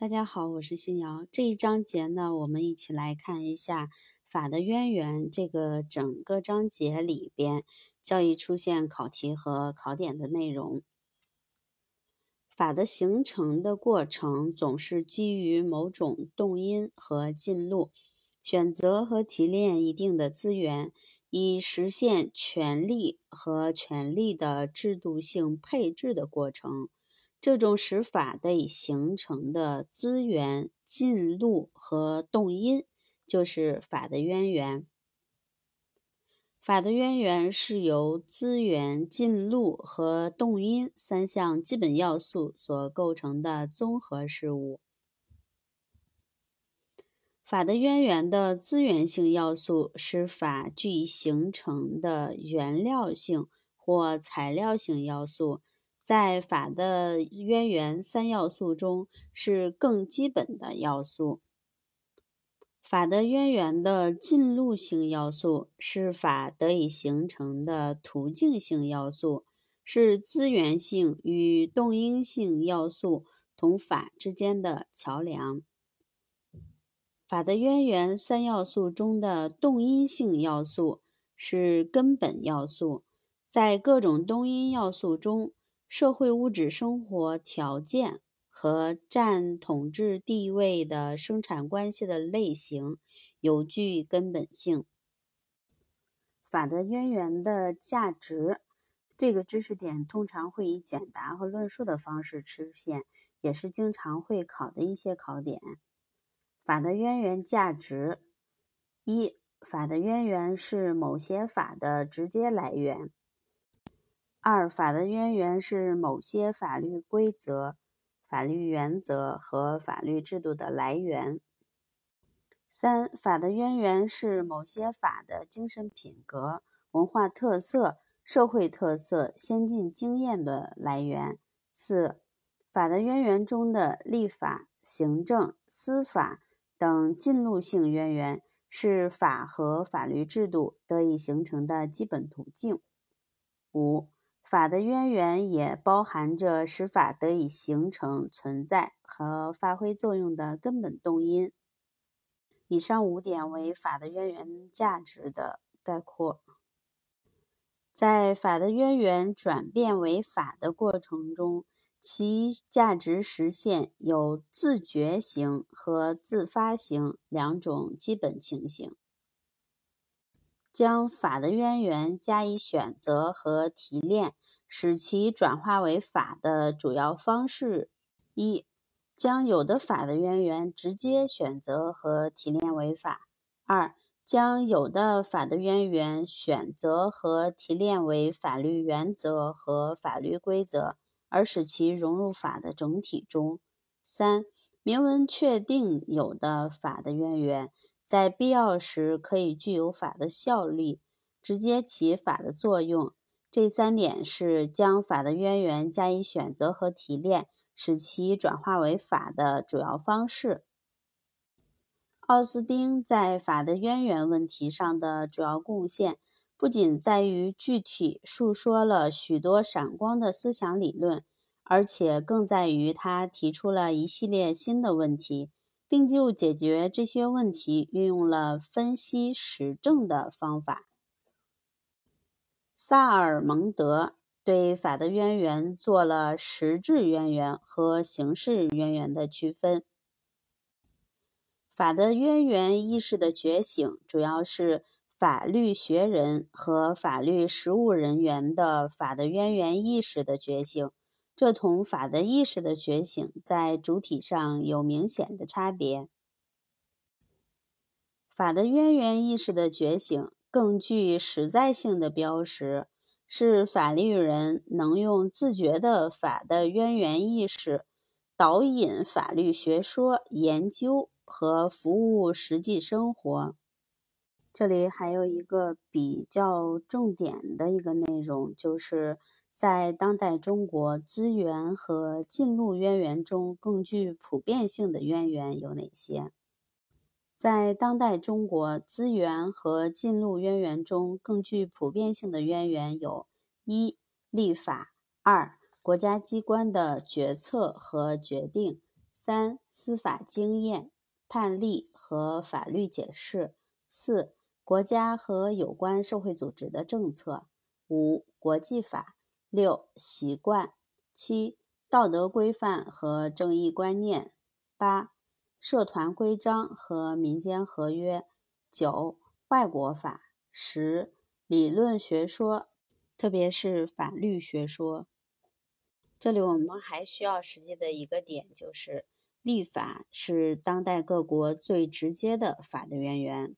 大家好，我是新瑶。这一章节呢，我们一起来看一下法的渊源。这个整个章节里边，教育出现考题和考点的内容。法的形成的过程总是基于某种动因和进路，选择和提炼一定的资源，以实现权利和权利的制度性配置的过程。这种使法得以形成的资源、进路和动因，就是法的渊源。法的渊源是由资源、进路和动因三项基本要素所构成的综合事物。法的渊源的资源性要素是法具以形成的原料性或材料性要素。在法的渊源三要素中，是更基本的要素。法的渊源的进路性要素是法得以形成的途径性要素，是资源性与动因性要素同法之间的桥梁。法的渊源三要素中的动因性要素是根本要素，在各种动因要素中。社会物质生活条件和占统治地位的生产关系的类型有具根本性。法的渊源的价值，这个知识点通常会以简答和论述的方式出现，也是经常会考的一些考点。法的渊源价值：一、法的渊源是某些法的直接来源。二、法的渊源是某些法律规则、法律原则和法律制度的来源。三、法的渊源是某些法的精神品格、文化特色、社会特色、先进经验的来源。四、法的渊源中的立法、行政、司法等进路性渊源是法和法律制度得以形成的基本途径。五。法的渊源也包含着使法得以形成、存在和发挥作用的根本动因。以上五点为法的渊源价值的概括。在法的渊源转变为法的过程中，其价值实现有自觉型和自发型两种基本情形。将法的渊源加以选择和提炼，使其转化为法的主要方式：一、将有的法的渊源直接选择和提炼为法；二、将有的法的渊源选择和提炼为法律原则和法律规则，而使其融入法的整体中；三、明文确定有的法的渊源。在必要时，可以具有法的效力，直接起法的作用。这三点是将法的渊源加以选择和提炼，使其转化为法的主要方式。奥斯丁在法的渊源问题上的主要贡献，不仅在于具体述说了许多闪光的思想理论，而且更在于他提出了一系列新的问题。并就解决这些问题运用了分析实证的方法。萨尔蒙德对法的渊源做了实质渊源和形式渊源的区分。法的渊源意识的觉醒，主要是法律学人和法律实务人员的法的渊源意识的觉醒。这同法的意识的觉醒在主体上有明显的差别。法的渊源意识的觉醒更具实在性的标识，是法律人能用自觉的法的渊源意识导引法律学说研究和服务实际生活。这里还有一个比较重点的一个内容，就是。在当代中国，资源和进路渊源中更具普遍性的渊源有哪些？在当代中国，资源和进路渊源中更具普遍性的渊源有：一、立法；二、国家机关的决策和决定；三、司法经验、判例和法律解释；四、国家和有关社会组织的政策；五、国际法；六、习惯；七、道德规范和正义观念；八、社团规章和民间合约；九、外国法；十、理论学说，特别是法律学说。这里我们还需要实际的一个点，就是立法是当代各国最直接的法的渊源。